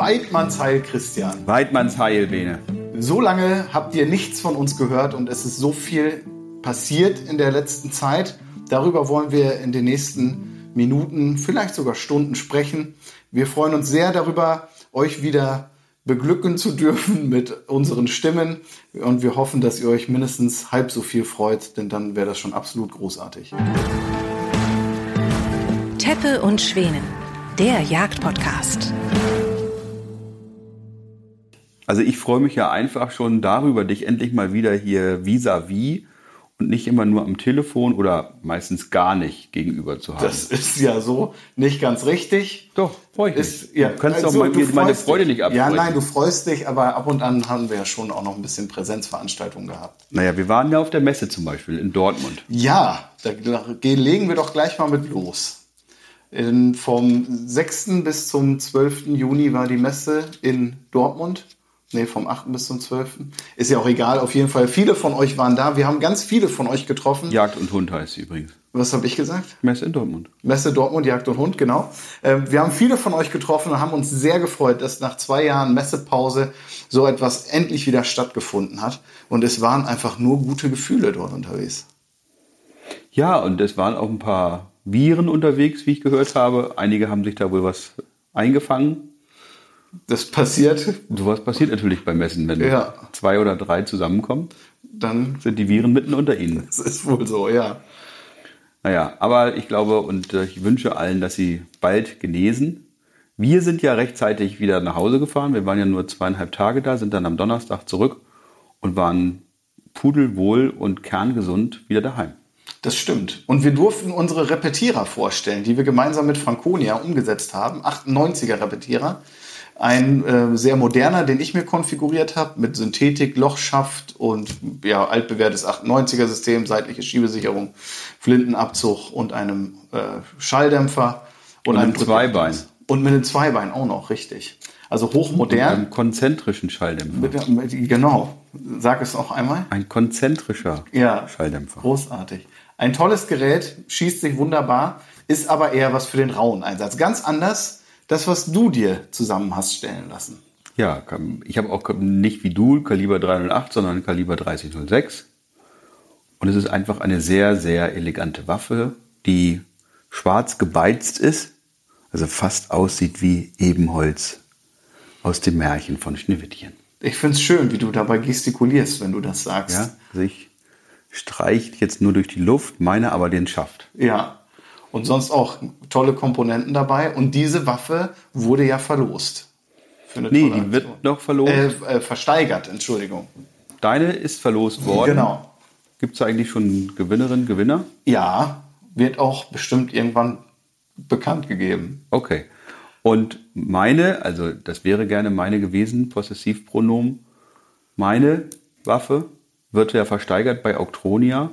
Weidmannsheil, Christian. Weidmannsheil, Bene. So lange habt ihr nichts von uns gehört und es ist so viel passiert in der letzten Zeit. Darüber wollen wir in den nächsten Minuten, vielleicht sogar Stunden sprechen. Wir freuen uns sehr darüber, euch wieder beglücken zu dürfen mit unseren Stimmen und wir hoffen, dass ihr euch mindestens halb so viel freut, denn dann wäre das schon absolut großartig. Teppe und Schwänen, der Jagdpodcast. Also ich freue mich ja einfach schon darüber, dich endlich mal wieder hier vis-à-vis und nicht immer nur am Telefon oder meistens gar nicht gegenüber zu haben. Das ist ja so nicht ganz richtig. Doch, freue ich mich. Ist, ja, du kannst also, doch mal, meine Freude dich. nicht absprechen. Ja, nein, du freust dich, aber ab und an haben wir ja schon auch noch ein bisschen Präsenzveranstaltungen gehabt. Naja, wir waren ja auf der Messe zum Beispiel in Dortmund. Ja, da legen wir doch gleich mal mit los. In, vom 6. bis zum 12. Juni war die Messe in Dortmund. Nee, vom 8. bis zum 12. Ist ja auch egal, auf jeden Fall. Viele von euch waren da. Wir haben ganz viele von euch getroffen. Jagd und Hund heißt sie übrigens. Was habe ich gesagt? Messe in Dortmund. Messe Dortmund, Jagd und Hund, genau. Ähm, wir haben viele von euch getroffen und haben uns sehr gefreut, dass nach zwei Jahren Messepause so etwas endlich wieder stattgefunden hat. Und es waren einfach nur gute Gefühle dort unterwegs. Ja, und es waren auch ein paar Viren unterwegs, wie ich gehört habe. Einige haben sich da wohl was eingefangen. Das passiert, Sowas passiert natürlich bei Messen, wenn Ja. zwei oder drei zusammenkommen, dann sind die Viren mitten unter ihnen. das ist wohl so, ja. Naja, aber ich glaube und äh, ich wünsche allen, dass sie bald genesen. Wir sind ja rechtzeitig wieder nach Hause gefahren. Wir waren ja nur zweieinhalb Tage da, sind dann am Donnerstag zurück und waren pudelwohl und kerngesund wieder daheim. Das stimmt. Und wir durften unsere Repetierer vorstellen, die wir gemeinsam mit Franconia umgesetzt haben. 98er Repetierer. Ein äh, sehr moderner, den ich mir konfiguriert habe, mit Synthetik, Lochschaft und ja, altbewährtes 98er System, seitliche Schiebesicherung, Flintenabzug und einem äh, Schalldämpfer. Und einem Drück- Zweibein. Und mit einem Zweibein auch noch, richtig. Also Mit hochmodern. einem konzentrischen Schalldämpfer. Mit, mit, genau. Sag es noch einmal. Ein konzentrischer Ja. Schalldämpfer. Großartig. Ein tolles Gerät, schießt sich wunderbar, ist aber eher was für den rauen Einsatz. Ganz anders das, was du dir zusammen hast stellen lassen. Ja, ich habe auch nicht wie du Kaliber 308, sondern Kaliber 3006. Und es ist einfach eine sehr, sehr elegante Waffe, die schwarz gebeizt ist, also fast aussieht wie Ebenholz aus dem Märchen von Schneewittchen. Ich finde es schön, wie du dabei gestikulierst, wenn du das sagst. Ja, sich streicht jetzt nur durch die Luft, meine aber den Schaft. ja. Und sonst auch tolle Komponenten dabei. Und diese Waffe wurde ja verlost. Für Nee, die wird noch verlost. Äh, äh, versteigert, Entschuldigung. Deine ist verlost worden. Genau. Gibt es eigentlich schon Gewinnerinnen, Gewinner? Ja, wird auch bestimmt irgendwann bekannt gegeben. Okay. Und meine, also das wäre gerne meine gewesen, Possessivpronomen, meine Waffe wird ja versteigert bei Auctronia.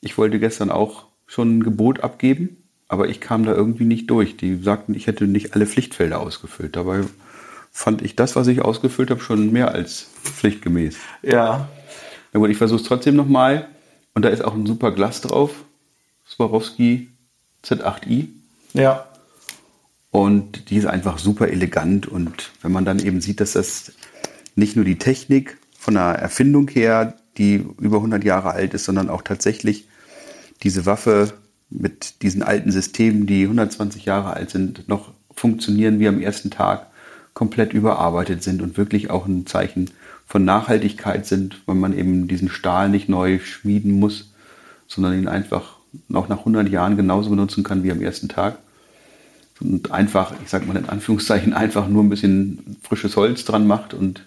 Ich wollte gestern auch schon ein Gebot abgeben, aber ich kam da irgendwie nicht durch. Die sagten, ich hätte nicht alle Pflichtfelder ausgefüllt. Dabei fand ich das, was ich ausgefüllt habe, schon mehr als pflichtgemäß. Ja, Na gut, ich versuche es trotzdem nochmal. Und da ist auch ein super Glas drauf. Swarovski Z8i. ja. Und die ist einfach super elegant. Und wenn man dann eben sieht, dass das nicht nur die Technik von der Erfindung her, die über 100 Jahre alt ist, sondern auch tatsächlich diese Waffe mit diesen alten Systemen, die 120 Jahre alt sind, noch funktionieren wie am ersten Tag, komplett überarbeitet sind und wirklich auch ein Zeichen von Nachhaltigkeit sind, weil man eben diesen Stahl nicht neu schmieden muss, sondern ihn einfach auch nach 100 Jahren genauso benutzen kann wie am ersten Tag und einfach, ich sag mal in Anführungszeichen, einfach nur ein bisschen frisches Holz dran macht und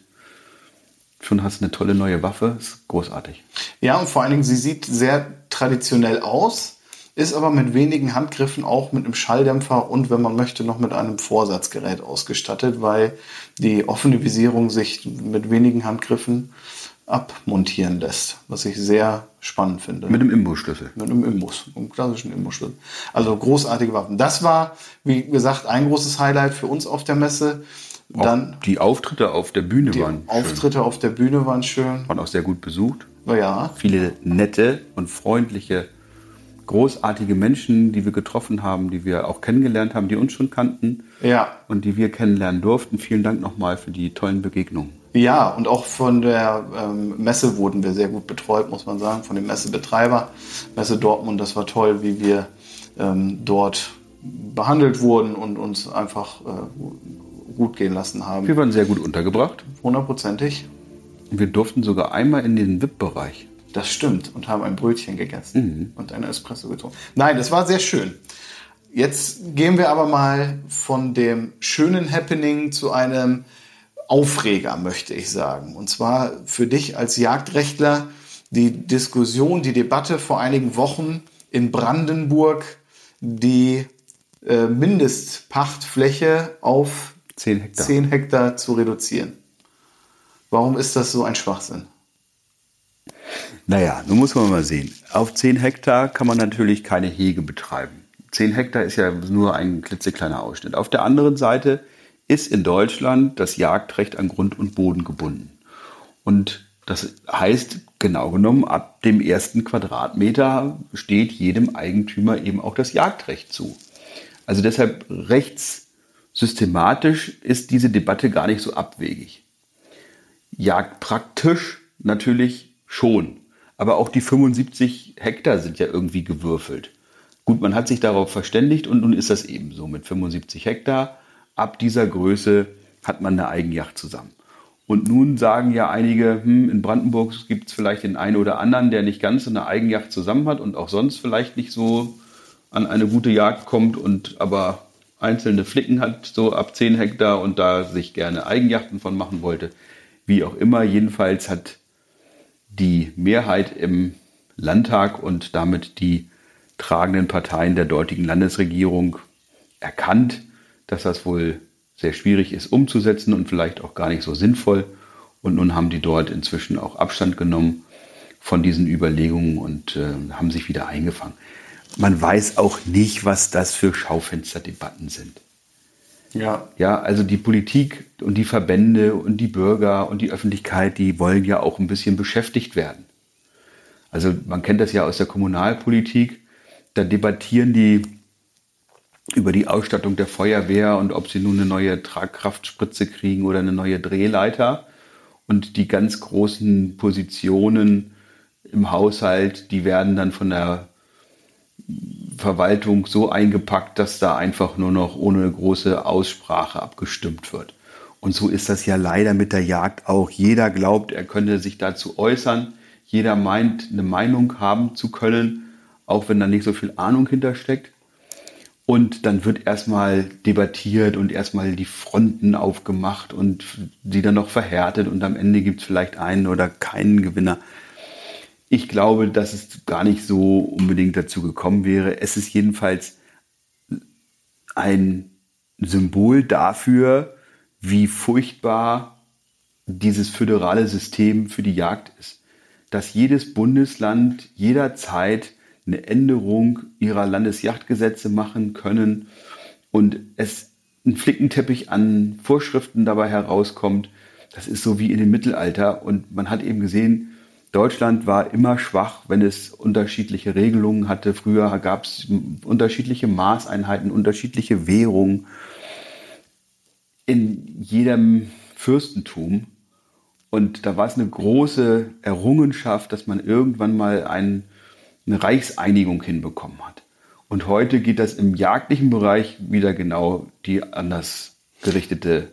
schon hast eine tolle neue Waffe. Ist großartig. Ja, und vor allen Dingen, sie sieht sehr traditionell aus, ist aber mit wenigen Handgriffen auch mit einem Schalldämpfer und, wenn man möchte, noch mit einem Vorsatzgerät ausgestattet, weil die offene Visierung sich mit wenigen Handgriffen abmontieren lässt, was ich sehr spannend finde. Mit dem Imbusschlüssel. Mit einem Imbus, einem klassischen Imbusschlüssel. Also großartige Waffen. Das war, wie gesagt, ein großes Highlight für uns auf der Messe. Dann Auch die Auftritte auf der Bühne die waren schön. Auftritte auf der Bühne waren schön. waren auch sehr gut besucht. Ja, Viele nette und freundliche großartige Menschen, die wir getroffen haben, die wir auch kennengelernt haben, die uns schon kannten Ja. und die wir kennenlernen durften. Vielen Dank nochmal für die tollen Begegnungen. Ja, und auch von der ähm, Messe wurden wir sehr gut betreut, muss man sagen, von dem Messebetreiber. Messe Dortmund, das war toll, wie wir ähm, dort behandelt wurden und uns einfach äh, gut gehen lassen haben. Wir waren sehr gut untergebracht Hundertprozentig. und wir durften sogar einmal in den VIP-Bereich. Das stimmt. Und haben ein Brötchen gegessen und einen Espresso getrunken. Nein, das war sehr schön. Jetzt gehen wir aber mal von dem schönen Happening zu einem Aufreger, möchte ich sagen. Und zwar für dich als Jagdrechtler die Diskussion, die Debatte vor einigen Wochen in Brandenburg, die äh, Mindestpachtfläche auf 10 Hektar. 10 Hektar zu reduzieren. Warum ist das so ein Schwachsinn? Naja, nun muss man mal sehen. Auf 10 Hektar kann man natürlich keine Hege betreiben. 10 Hektar ist ja nur ein klitzekleiner Ausschnitt. Auf der anderen Seite ist in Deutschland das Jagdrecht an Grund und Boden gebunden. Und das heißt, genau genommen, ab dem ersten Quadratmeter steht jedem Eigentümer eben auch das Jagdrecht zu. Also deshalb rechtssystematisch ist diese Debatte gar nicht so abwegig. Jagdpraktisch natürlich schon. Aber auch die 75 Hektar sind ja irgendwie gewürfelt. Gut, man hat sich darauf verständigt und nun ist das eben so. Mit 75 Hektar, ab dieser Größe hat man eine Eigenjacht zusammen. Und nun sagen ja einige, hm, in Brandenburg gibt es vielleicht den einen oder anderen, der nicht ganz so eine Eigenjacht zusammen hat und auch sonst vielleicht nicht so an eine gute Jagd kommt und aber einzelne Flicken hat, so ab 10 Hektar und da sich gerne Eigenjachten von machen wollte. Wie auch immer, jedenfalls hat die Mehrheit im Landtag und damit die tragenden Parteien der dortigen Landesregierung erkannt, dass das wohl sehr schwierig ist umzusetzen und vielleicht auch gar nicht so sinnvoll. Und nun haben die dort inzwischen auch Abstand genommen von diesen Überlegungen und äh, haben sich wieder eingefangen. Man weiß auch nicht, was das für Schaufensterdebatten sind. Ja, Ja, also die Politik und die Verbände und die Bürger und die Öffentlichkeit, die wollen ja auch ein bisschen beschäftigt werden. Also man kennt das ja aus der Kommunalpolitik, da debattieren die über die Ausstattung der Feuerwehr und ob sie nun eine neue Tragkraftspritze kriegen oder eine neue Drehleiter. Und die ganz großen Positionen im Haushalt, die werden dann von der Verwaltung so eingepackt, dass da einfach nur noch ohne große Aussprache abgestimmt wird. Und so ist das ja leider mit der Jagd auch. Jeder glaubt, er könnte sich dazu äußern. Jeder meint, eine Meinung haben zu können, auch wenn da nicht so viel Ahnung hintersteckt. Und dann wird erstmal debattiert und erstmal die Fronten aufgemacht und die dann noch verhärtet und am Ende gibt es vielleicht einen oder keinen Gewinner. Ich glaube, dass es gar nicht so unbedingt dazu gekommen wäre. Es ist jedenfalls ein Symbol dafür, wie furchtbar dieses föderale System für die Jagd ist. Dass jedes Bundesland jederzeit eine Änderung ihrer Landesjachtgesetze machen können und es ein Flickenteppich an Vorschriften dabei herauskommt. Das ist so wie in dem Mittelalter und man hat eben gesehen, Deutschland war immer schwach, wenn es unterschiedliche Regelungen hatte. Früher gab es unterschiedliche Maßeinheiten, unterschiedliche Währungen in jedem Fürstentum. Und da war es eine große Errungenschaft, dass man irgendwann mal ein, eine Reichseinigung hinbekommen hat. Und heute geht das im jagdlichen Bereich wieder genau die anders gerichtete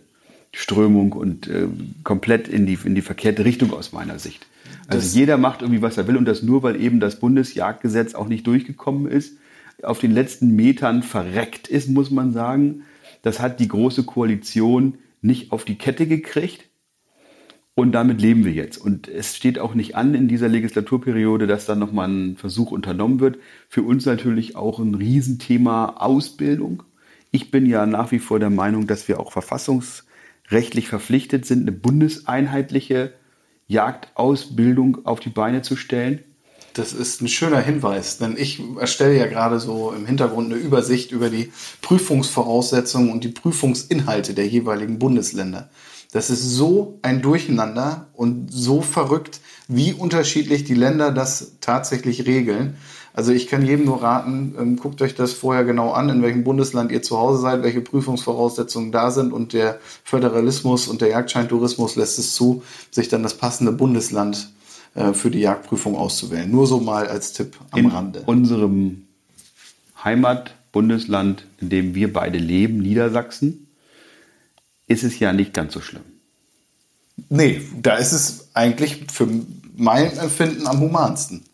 Strömung und äh, komplett in die, in die verkehrte Richtung aus meiner Sicht. Also Das- jeder macht irgendwie, was er will und das nur, weil eben das Bundesjagdgesetz auch nicht durchgekommen ist, auf den letzten Metern verreckt ist, muss man sagen. Das hat die Große Koalition nicht auf die Kette gekriegt. Und damit leben wir jetzt. Und es steht auch nicht an in dieser Legislaturperiode, dass da nochmal ein Versuch unternommen wird. Für uns natürlich auch ein Riesenthema Ausbildung. Ich bin ja nach wie vor der Meinung, dass wir auch verfassungsrechtlich verpflichtet sind, eine bundeseinheitliche Jagdausbildung auf die Beine zu stellen. Das ist ein schöner Hinweis, denn ich erstelle ja gerade so im Hintergrund eine Übersicht über die Prüfungsvoraussetzungen und die Prüfungsinhalte der jeweiligen Bundesländer. Das ist so ein Durcheinander und so verrückt, wie unterschiedlich die Länder das tatsächlich regeln. Also ich kann jedem nur raten, ähm, guckt euch das vorher genau an, in welchem Bundesland ihr zu Hause seid, welche Prüfungsvoraussetzungen da sind und der Föderalismus und der Jagdscheintourismus lässt es zu, sich dann das passende Bundesland äh, für die Jagdprüfung auszuwählen. Nur so mal als Tipp am In Rande. unserem Heimatbundesland, in dem wir beide leben, Niedersachsen, ist es ja nicht ganz so schlimm. Nee, da ist es eigentlich für mein Empfinden am humansten.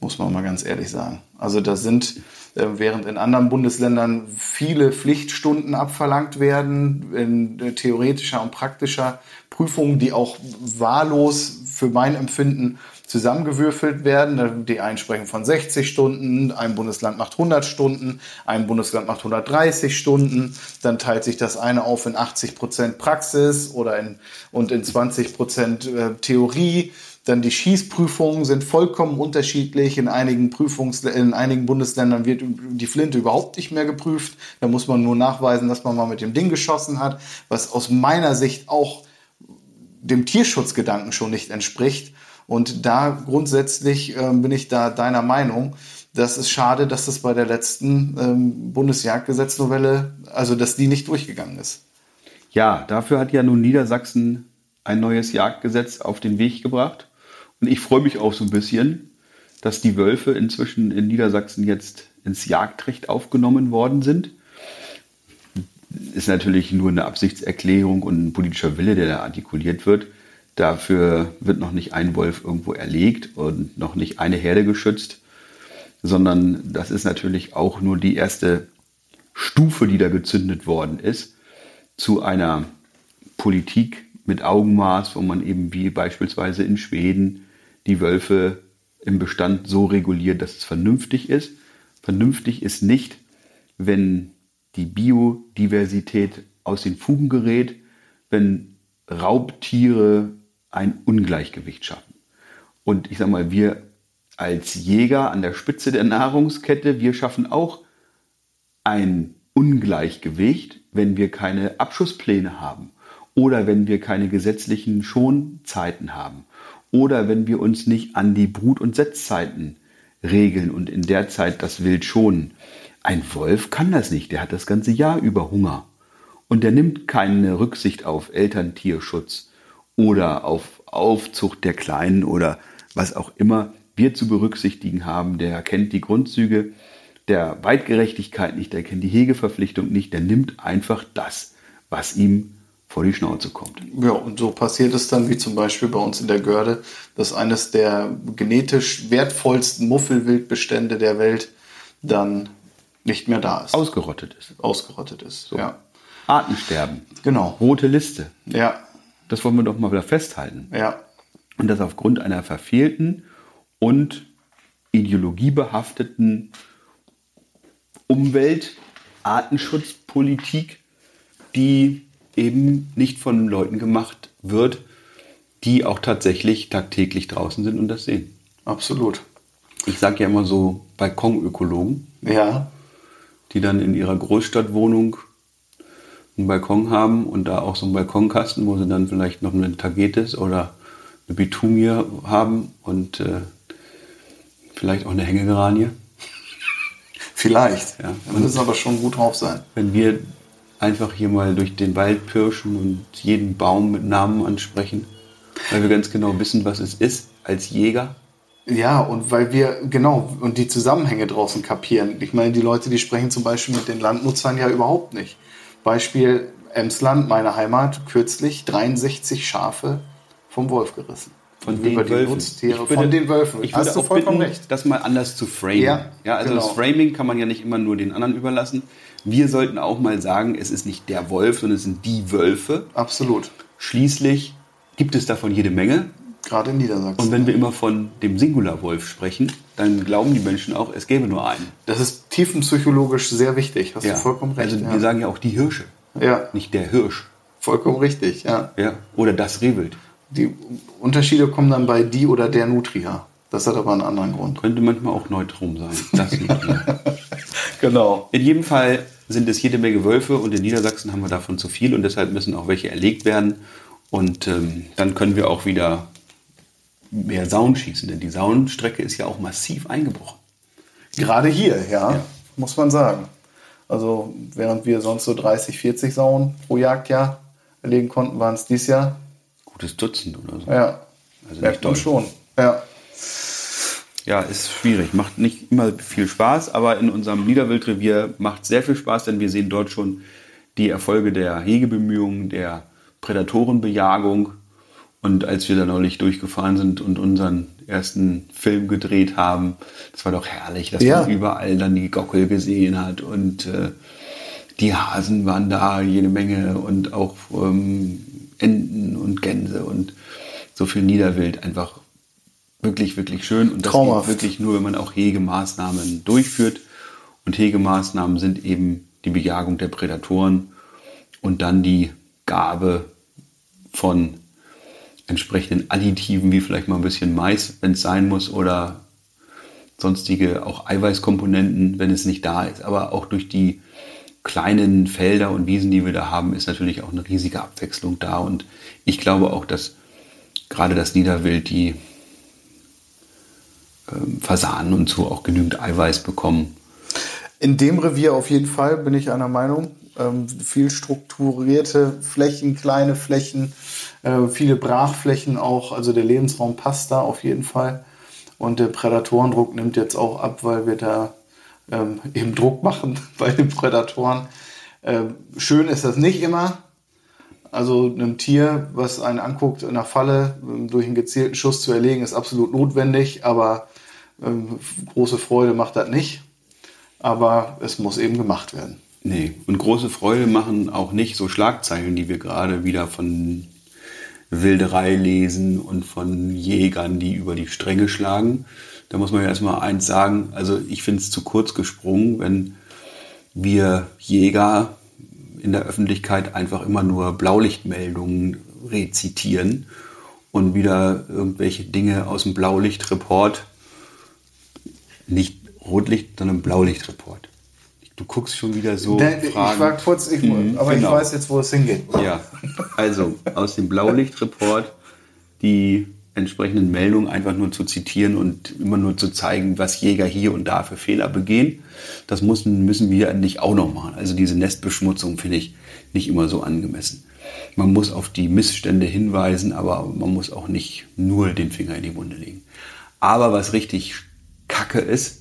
Muss man mal ganz ehrlich sagen. Also da sind, äh, während in anderen Bundesländern viele Pflichtstunden abverlangt werden, in äh, theoretischer und praktischer Prüfungen, die auch wahllos für mein Empfinden zusammengewürfelt werden. Die einen sprechen von 60 Stunden, ein Bundesland macht 100 Stunden, ein Bundesland macht 130 Stunden. Dann teilt sich das eine auf in 80 Prozent Praxis oder in, und in 20 Prozent äh, Theorie. Dann die Schießprüfungen sind vollkommen unterschiedlich. In einigen Prüfungs in einigen Bundesländern wird die Flinte überhaupt nicht mehr geprüft. Da muss man nur nachweisen, dass man mal mit dem Ding geschossen hat, was aus meiner Sicht auch dem Tierschutzgedanken schon nicht entspricht. Und da grundsätzlich äh, bin ich da deiner Meinung. Das ist schade, dass das bei der letzten ähm, Bundesjagdgesetznovelle, also dass die nicht durchgegangen ist. Ja, dafür hat ja nun Niedersachsen ein neues Jagdgesetz auf den Weg gebracht. Und ich freue mich auch so ein bisschen, dass die Wölfe inzwischen in Niedersachsen jetzt ins Jagdrecht aufgenommen worden sind. Ist natürlich nur eine Absichtserklärung und ein politischer Wille, der da artikuliert wird. Dafür wird noch nicht ein Wolf irgendwo erlegt und noch nicht eine Herde geschützt, sondern das ist natürlich auch nur die erste Stufe, die da gezündet worden ist, zu einer Politik mit Augenmaß, wo man eben wie beispielsweise in Schweden die Wölfe im Bestand so reguliert, dass es vernünftig ist. Vernünftig ist nicht, wenn die Biodiversität aus den Fugen gerät, wenn Raubtiere ein Ungleichgewicht schaffen. Und ich sage mal, wir als Jäger an der Spitze der Nahrungskette, wir schaffen auch ein Ungleichgewicht, wenn wir keine Abschusspläne haben oder wenn wir keine gesetzlichen Schonzeiten haben oder wenn wir uns nicht an die Brut- und Setzzeiten regeln und in der Zeit das Wild schonen. Ein Wolf kann das nicht, der hat das ganze Jahr über Hunger und der nimmt keine Rücksicht auf Elterntierschutz oder auf Aufzucht der Kleinen oder was auch immer wir zu berücksichtigen haben. Der kennt die Grundzüge der Weitgerechtigkeit nicht, der kennt die Hegeverpflichtung nicht, der nimmt einfach das, was ihm vor die Schnauze kommt. Ja, und so passiert es dann, wie zum Beispiel bei uns in der Görde, dass eines der genetisch wertvollsten Muffelwildbestände der Welt dann nicht mehr da ist. Ausgerottet ist. Ausgerottet ist. So. Ja. Artensterben. Genau. Rote Liste. Ja. Das wollen wir doch mal wieder festhalten. Ja. Und das aufgrund einer verfehlten und ideologiebehafteten Umwelt-Artenschutzpolitik, die eben nicht von Leuten gemacht wird, die auch tatsächlich tagtäglich draußen sind und das sehen. Absolut. Ich sage ja immer so Balkonökologen, Ja. die dann in ihrer Großstadtwohnung einen Balkon haben und da auch so einen Balkonkasten, wo sie dann vielleicht noch eine Tagetes oder eine Bitumie haben und äh, vielleicht auch eine Hängegeranie. Vielleicht. Ja. Man muss aber schon gut drauf sein. Wenn wir einfach hier mal durch den Wald pirschen und jeden Baum mit Namen ansprechen, weil wir ganz genau wissen, was es ist als Jäger. Ja, und weil wir, genau, und die Zusammenhänge draußen kapieren. Ich meine, die Leute, die sprechen zum Beispiel mit den Landnutzern ja überhaupt nicht. Beispiel Emsland, meine Heimat, kürzlich 63 Schafe vom Wolf gerissen. Von Über den Wölfen. Nutztiere, Ich würde- von den Wölfen. Ich würde Hast du auch vollkommen bitten, recht. das mal anders zu framen. Ja, also das genau. Framing kann man ja nicht immer nur den anderen überlassen. Wir sollten auch mal sagen, es ist nicht der Wolf, sondern es sind die Wölfe. Absolut. Schließlich gibt es davon jede Menge. Gerade in Niedersachsen. Und wenn wir immer von dem Singularwolf sprechen, dann glauben die Menschen auch, es gäbe nur einen. das ist tiefenpsychologisch sehr wichtig. Hast du vollkommen recht. Also ja. wir sagen ja auch die Hirsche, ja, nicht der Hirsch. vollkommen richtig. Ja. Ja. Oder das Rehwild. Die Unterschiede kommen dann bei die oder der Nutria. Das hat aber einen anderen Grund. Könnte manchmal auch neutrum sein. Das. Genau. In jedem Fall sind es jede Menge Wölfe und in Niedersachsen haben wir davon zu viel und deshalb müssen auch welche erlegt werden. Und ähm, dann können wir auch wieder mehr Sauen schießen, denn die Saunstrecke ist ja auch massiv eingebrochen. Gerade hier, ja, ja, muss man sagen. Also während wir sonst so 30, 40 Sauen pro Jagdjahr erlegen konnten, waren es dieses Jahr. Gutes Dutzend oder so. Ja, also merkt man schon. Ja. Ja, ist schwierig. Macht nicht immer viel Spaß, aber in unserem Niederwildrevier macht sehr viel Spaß, denn wir sehen dort schon die Erfolge der Hegebemühungen, der Prädatorenbejagung. Und als wir da neulich durchgefahren sind und unseren ersten Film gedreht haben, das war doch herrlich, dass ja. man überall dann die Gockel gesehen hat und äh, die Hasen waren da jede Menge und auch ähm, Enten und Gänse und so viel Niederwild einfach wirklich, wirklich schön. Und das Traumhaft. geht wirklich nur, wenn man auch Hegemaßnahmen durchführt. Und Hegemaßnahmen sind eben die Bejagung der Prädatoren und dann die Gabe von entsprechenden Additiven, wie vielleicht mal ein bisschen Mais, wenn es sein muss, oder sonstige auch Eiweißkomponenten, wenn es nicht da ist. Aber auch durch die kleinen Felder und Wiesen, die wir da haben, ist natürlich auch eine riesige Abwechslung da. Und ich glaube auch, dass gerade das Niederwild, die ähm, Fasanen und so auch genügend Eiweiß bekommen. In dem Revier auf jeden Fall bin ich einer Meinung. Ähm, viel strukturierte Flächen, kleine Flächen, äh, viele Brachflächen auch. Also der Lebensraum passt da auf jeden Fall. Und der Prädatorendruck nimmt jetzt auch ab, weil wir da ähm, eben Druck machen bei den Prädatoren. Ähm, schön ist das nicht immer. Also einem Tier, was einen anguckt in der Falle, ähm, durch einen gezielten Schuss zu erlegen, ist absolut notwendig, aber ähm, große Freude macht das nicht. Aber es muss eben gemacht werden. Nee, und große Freude machen auch nicht so Schlagzeilen, die wir gerade wieder von Wilderei lesen und von Jägern, die über die Stränge schlagen. Da muss man ja erstmal eins sagen, also ich finde es zu kurz gesprungen, wenn wir Jäger in der Öffentlichkeit einfach immer nur Blaulichtmeldungen rezitieren und wieder irgendwelche Dinge aus dem Blaulichtreport, nicht Rotlicht, sondern Blaulichtreport. Du guckst schon wieder so. Nee, ich war kurz, ich, mhm, aber genau. ich weiß jetzt, wo es hingeht. Ja, also aus dem Blaulichtreport die entsprechenden Meldungen einfach nur zu zitieren und immer nur zu zeigen, was Jäger hier und da für Fehler begehen. Das müssen, müssen wir nicht auch noch machen. Also diese Nestbeschmutzung finde ich nicht immer so angemessen. Man muss auf die Missstände hinweisen, aber man muss auch nicht nur den Finger in die Wunde legen. Aber was richtig kacke ist,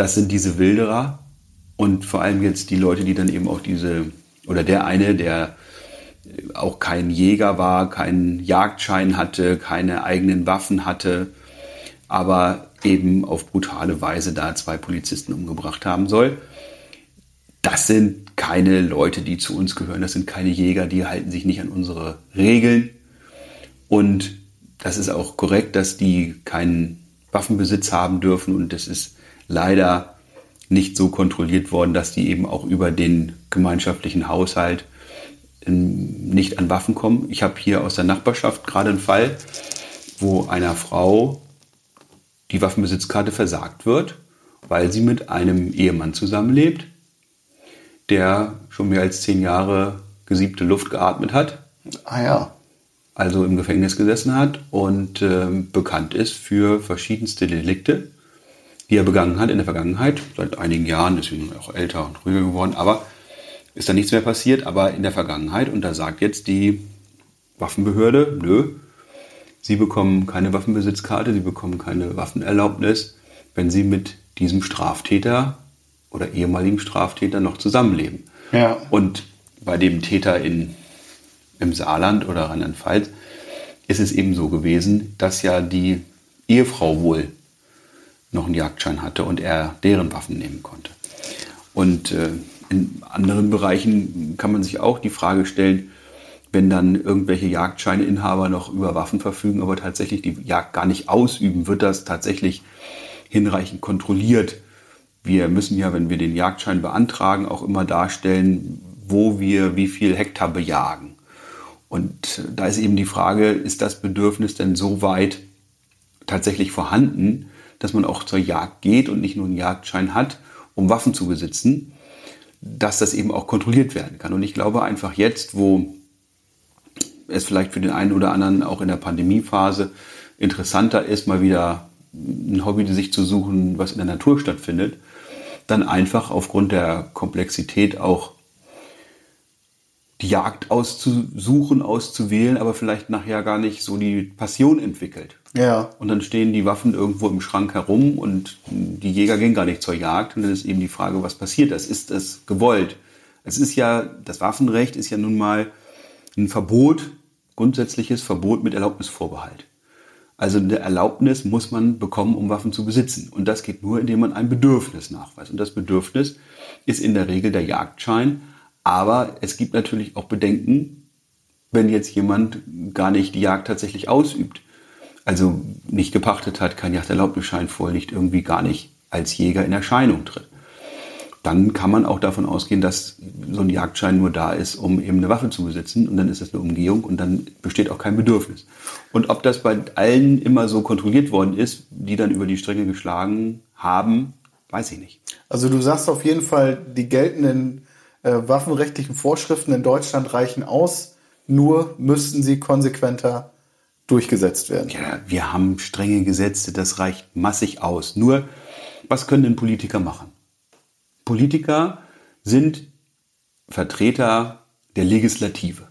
das sind diese Wilderer und vor allem jetzt die Leute, die dann eben auch diese, oder der eine, der auch kein Jäger war, keinen Jagdschein hatte, keine eigenen Waffen hatte, aber eben auf brutale Weise da zwei Polizisten umgebracht haben soll. Das sind keine Leute, die zu uns gehören, das sind keine Jäger, die halten sich nicht an unsere Regeln. Und das ist auch korrekt, dass die keinen Waffenbesitz haben dürfen und das ist leider nicht so kontrolliert worden, dass die eben auch über den gemeinschaftlichen Haushalt nicht an Waffen kommen. Ich habe hier aus der Nachbarschaft gerade einen Fall, wo einer Frau die Waffenbesitzkarte versagt wird, weil sie mit einem Ehemann zusammenlebt, der schon mehr als zehn Jahre gesiebte Luft geatmet hat. Ah ja. Also im Gefängnis gesessen hat und äh, bekannt ist für verschiedenste Delikte, die er begangen hat in der Vergangenheit. Seit einigen Jahren, deswegen auch älter und ruhiger geworden. Aber ist da nichts mehr passiert, aber in der Vergangenheit, und da sagt jetzt die Waffenbehörde, nö, Sie bekommen keine Waffenbesitzkarte, Sie bekommen keine Waffenerlaubnis, wenn Sie mit diesem Straftäter oder ehemaligen Straftäter noch zusammenleben. Ja. Und bei dem Täter in, im Saarland oder Rheinland-Pfalz ist es eben so gewesen, dass ja die Ehefrau wohl noch einen Jagdschein hatte und er deren Waffen nehmen konnte. Und äh, in anderen Bereichen kann man sich auch die Frage stellen, wenn dann irgendwelche Jagdscheineinhaber noch über Waffen verfügen, aber tatsächlich die Jagd gar nicht ausüben, wird das tatsächlich hinreichend kontrolliert. Wir müssen ja, wenn wir den Jagdschein beantragen, auch immer darstellen, wo wir wie viel Hektar bejagen. Und da ist eben die Frage, ist das Bedürfnis denn so weit tatsächlich vorhanden, dass man auch zur Jagd geht und nicht nur einen Jagdschein hat, um Waffen zu besitzen? dass das eben auch kontrolliert werden kann. Und ich glaube einfach jetzt, wo es vielleicht für den einen oder anderen auch in der Pandemiephase interessanter ist, mal wieder ein Hobby sich zu suchen, was in der Natur stattfindet, dann einfach aufgrund der Komplexität auch die Jagd auszusuchen, auszuwählen, aber vielleicht nachher gar nicht so die Passion entwickelt. Ja. Und dann stehen die Waffen irgendwo im Schrank herum und die Jäger gehen gar nicht zur Jagd. Und dann ist eben die Frage, was passiert das? Ist das gewollt? Es ist ja, das Waffenrecht ist ja nun mal ein Verbot, grundsätzliches Verbot mit Erlaubnisvorbehalt. Also eine Erlaubnis muss man bekommen, um Waffen zu besitzen. Und das geht nur, indem man ein Bedürfnis nachweist. Und das Bedürfnis ist in der Regel der Jagdschein. Aber es gibt natürlich auch Bedenken, wenn jetzt jemand gar nicht die Jagd tatsächlich ausübt. Also nicht gepachtet hat, kein Jagderlaubnisschein vorliegt, irgendwie gar nicht als Jäger in Erscheinung tritt dann kann man auch davon ausgehen, dass so ein Jagdschein nur da ist, um eben eine Waffe zu besitzen. Und dann ist das eine Umgehung und dann besteht auch kein Bedürfnis. Und ob das bei allen immer so kontrolliert worden ist, die dann über die Stränge geschlagen haben, weiß ich nicht. Also du sagst auf jeden Fall, die geltenden äh, waffenrechtlichen Vorschriften in Deutschland reichen aus, nur müssten sie konsequenter durchgesetzt werden. Ja, wir haben strenge Gesetze, das reicht massig aus. Nur, was können denn Politiker machen? Politiker sind Vertreter der Legislative,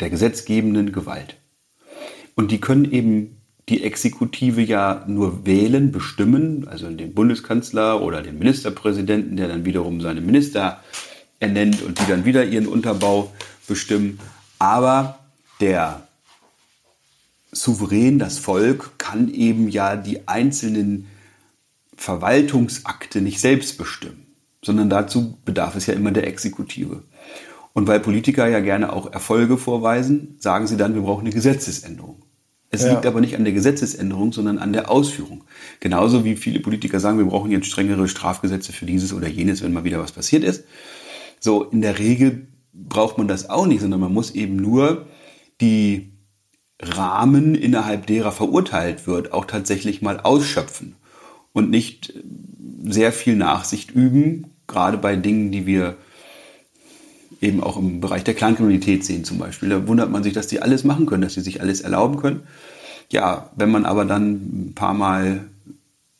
der gesetzgebenden Gewalt. Und die können eben die Exekutive ja nur wählen, bestimmen, also den Bundeskanzler oder den Ministerpräsidenten, der dann wiederum seine Minister ernennt und die dann wieder ihren Unterbau bestimmen. Aber der Souverän, das Volk, kann eben ja die einzelnen Verwaltungsakte nicht selbst bestimmen sondern dazu bedarf es ja immer der Exekutive. Und weil Politiker ja gerne auch Erfolge vorweisen, sagen sie dann, wir brauchen eine Gesetzesänderung. Es ja. liegt aber nicht an der Gesetzesänderung, sondern an der Ausführung. Genauso wie viele Politiker sagen, wir brauchen jetzt strengere Strafgesetze für dieses oder jenes, wenn mal wieder was passiert ist. So, in der Regel braucht man das auch nicht, sondern man muss eben nur die Rahmen, innerhalb derer verurteilt wird, auch tatsächlich mal ausschöpfen und nicht sehr viel Nachsicht üben, gerade bei Dingen, die wir eben auch im Bereich der Clankriminalität sehen zum Beispiel. Da wundert man sich, dass die alles machen können, dass sie sich alles erlauben können. Ja, wenn man aber dann ein paar Mal,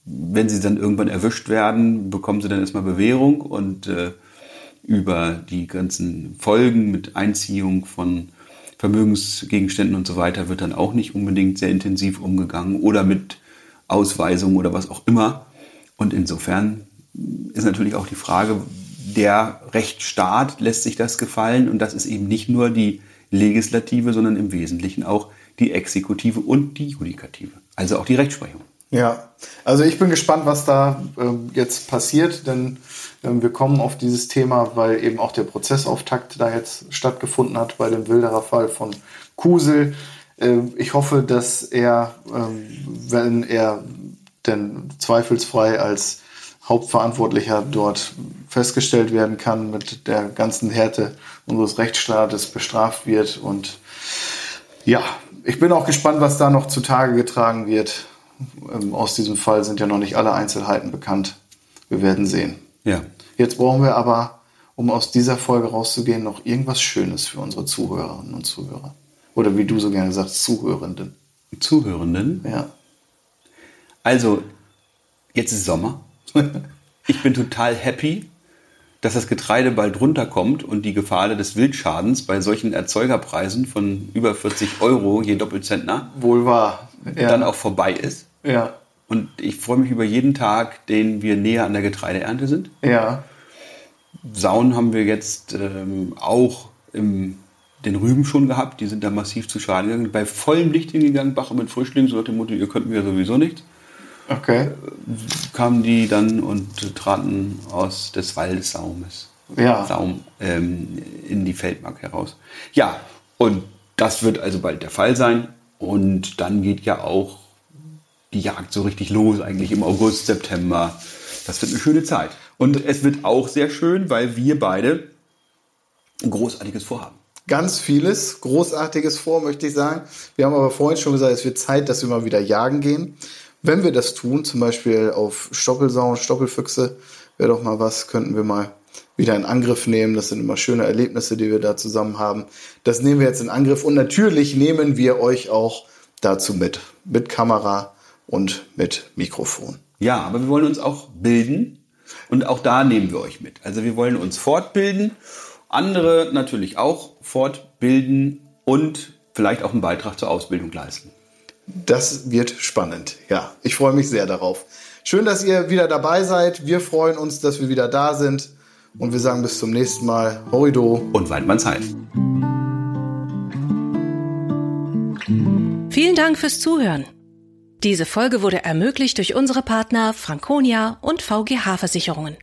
wenn sie dann irgendwann erwischt werden, bekommen sie dann erstmal Bewährung und äh, über die ganzen Folgen mit Einziehung von Vermögensgegenständen und so weiter wird dann auch nicht unbedingt sehr intensiv umgegangen oder mit Ausweisung oder was auch immer. Und insofern ist natürlich auch die Frage, der Rechtsstaat lässt sich das gefallen und das ist eben nicht nur die Legislative, sondern im Wesentlichen auch die Exekutive und die Judikative, also auch die Rechtsprechung. Ja, also ich bin gespannt, was da äh, jetzt passiert, denn äh, wir kommen auf dieses Thema, weil eben auch der Prozessauftakt da jetzt stattgefunden hat bei dem Wilderer Fall von Kusel. Äh, ich hoffe, dass er, ähm, wenn er denn zweifelsfrei als Hauptverantwortlicher dort festgestellt werden kann, mit der ganzen Härte unseres Rechtsstaates bestraft wird. Und ja, ich bin auch gespannt, was da noch zutage getragen wird. Ähm, aus diesem Fall sind ja noch nicht alle Einzelheiten bekannt. Wir werden sehen. Ja. Jetzt brauchen wir aber, um aus dieser Folge rauszugehen, noch irgendwas Schönes für unsere Zuhörerinnen und Zuhörer. Oder wie du so gerne sagst, Zuhörenden. Zuhörenden? Ja. Also, jetzt ist Sommer. Ich bin total happy, dass das Getreide bald runterkommt und die Gefahr des Wildschadens bei solchen Erzeugerpreisen von über 40 Euro je Doppelzentner wohl wahr ja. dann auch vorbei ist. Ja. Und ich freue mich über jeden Tag, den wir näher an der Getreideernte sind. Ja. Sauen haben wir jetzt ähm, auch im den Rüben schon gehabt, die sind da massiv zu Schaden gegangen. Bei vollem Licht hingegangen, Bache mit Frischlingen, so nach dem Motto, ihr könnt mir sowieso nichts. Okay. Kamen die dann und traten aus des Waldessaumes. Ja. Saum ähm, in die Feldmark heraus. Ja, und das wird also bald der Fall sein. Und dann geht ja auch die Jagd so richtig los, eigentlich im August, September. Das wird eine schöne Zeit. Und es wird auch sehr schön, weil wir beide ein großartiges Vorhaben ganz vieles Großartiges vor, möchte ich sagen. Wir haben aber vorhin schon gesagt, es wird Zeit, dass wir mal wieder jagen gehen. Wenn wir das tun, zum Beispiel auf Stoppelsauen, Stoppelfüchse, wäre doch mal was, könnten wir mal wieder in Angriff nehmen. Das sind immer schöne Erlebnisse, die wir da zusammen haben. Das nehmen wir jetzt in Angriff und natürlich nehmen wir euch auch dazu mit. Mit Kamera und mit Mikrofon. Ja, aber wir wollen uns auch bilden und auch da nehmen wir euch mit. Also wir wollen uns fortbilden, andere natürlich auch fortbilden und vielleicht auch einen Beitrag zur Ausbildung leisten. Das wird spannend. Ja, ich freue mich sehr darauf. Schön, dass ihr wieder dabei seid. Wir freuen uns, dass wir wieder da sind. Und wir sagen bis zum nächsten Mal. Horido. Und Weidmannsheim. Vielen Dank fürs Zuhören. Diese Folge wurde ermöglicht durch unsere Partner Franconia und VGH Versicherungen.